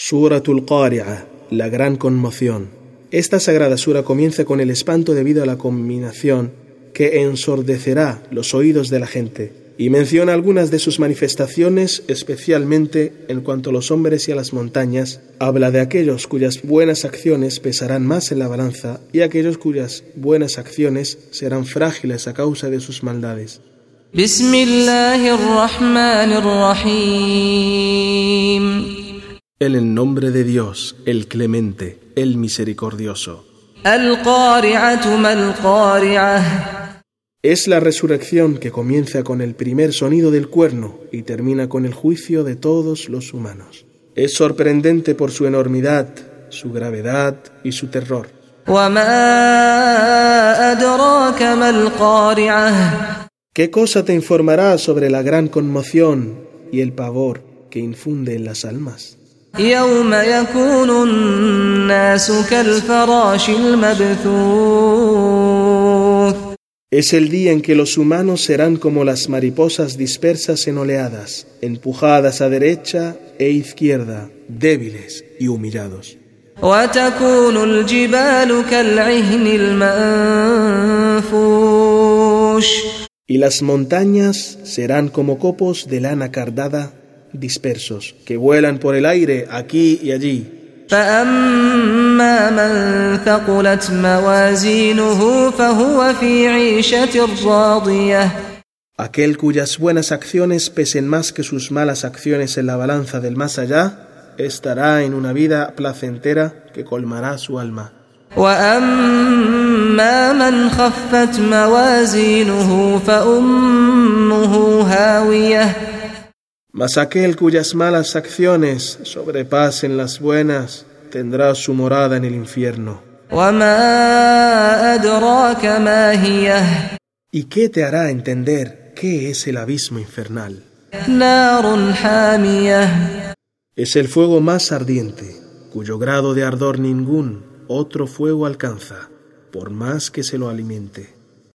Suratul Qari'ah, la gran conmoción. Esta sagrada sura comienza con el espanto debido a la combinación que ensordecerá los oídos de la gente y menciona algunas de sus manifestaciones, especialmente en cuanto a los hombres y a las montañas, habla de aquellos cuyas buenas acciones pesarán más en la balanza y aquellos cuyas buenas acciones serán frágiles a causa de sus maldades. En el nombre de Dios, el clemente, el misericordioso. Es la resurrección que comienza con el primer sonido del cuerno y termina con el juicio de todos los humanos. Es sorprendente por su enormidad, su gravedad y su terror. ¿Qué cosa te informará sobre la gran conmoción y el pavor que infunde en las almas? Es el día en que los humanos serán como las mariposas dispersas en oleadas, empujadas a derecha e izquierda, débiles y humillados. Y las montañas serán como copos de lana cardada dispersos, que vuelan por el aire aquí y allí. Aquel cuyas buenas acciones pesen más que sus malas acciones en la balanza del más allá, estará en una vida placentera que colmará su alma. Mas aquel cuyas malas acciones sobrepasen las buenas tendrá su morada en el infierno. ¿Y qué te hará entender qué es el abismo infernal? Es el fuego más ardiente, cuyo grado de ardor ningún otro fuego alcanza, por más que se lo alimente.